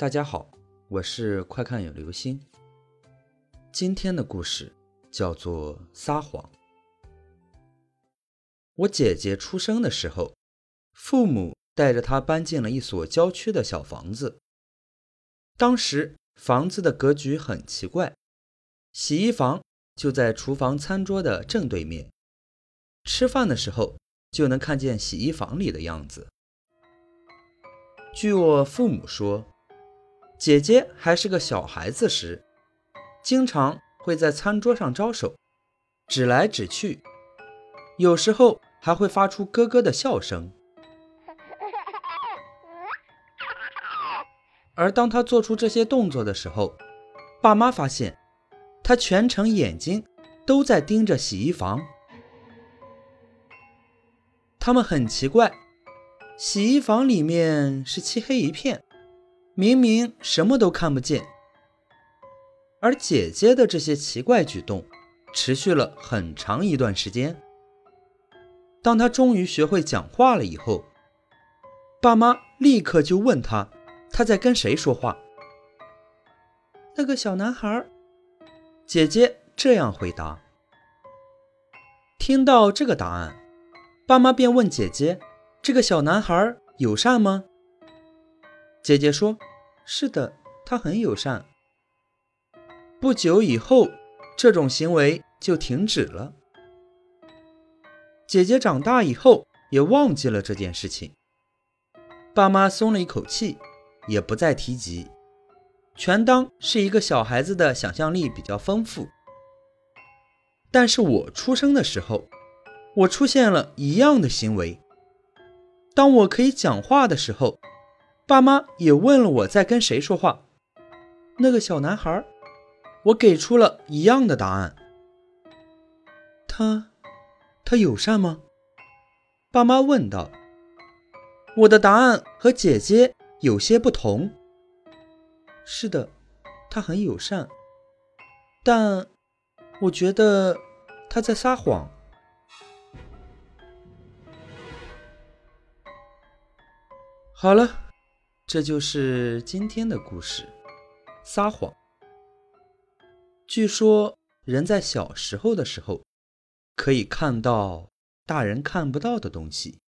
大家好，我是快看有流星。今天的故事叫做撒谎。我姐姐出生的时候，父母带着她搬进了一所郊区的小房子。当时房子的格局很奇怪，洗衣房就在厨房餐桌的正对面，吃饭的时候就能看见洗衣房里的样子。据我父母说，姐姐还是个小孩子时，经常会在餐桌上招手，指来指去，有时候还会发出咯咯的笑声。而当他做出这些动作的时候，爸妈发现他全程眼睛都在盯着洗衣房，他们很奇怪。洗衣房里面是漆黑一片，明明什么都看不见。而姐姐的这些奇怪举动持续了很长一段时间。当她终于学会讲话了以后，爸妈立刻就问她：“她在跟谁说话？”那个小男孩。姐姐这样回答。听到这个答案，爸妈便问姐姐。这个小男孩友善吗？姐姐说：“是的，他很友善。”不久以后，这种行为就停止了。姐姐长大以后也忘记了这件事情，爸妈松了一口气，也不再提及，全当是一个小孩子的想象力比较丰富。但是我出生的时候，我出现了一样的行为。当我可以讲话的时候，爸妈也问了我在跟谁说话。那个小男孩，我给出了一样的答案。他，他友善吗？爸妈问道。我的答案和姐姐有些不同。是的，他很友善，但我觉得他在撒谎。好了，这就是今天的故事。撒谎。据说人在小时候的时候，可以看到大人看不到的东西。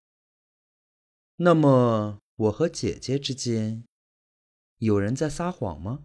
那么我和姐姐之间，有人在撒谎吗？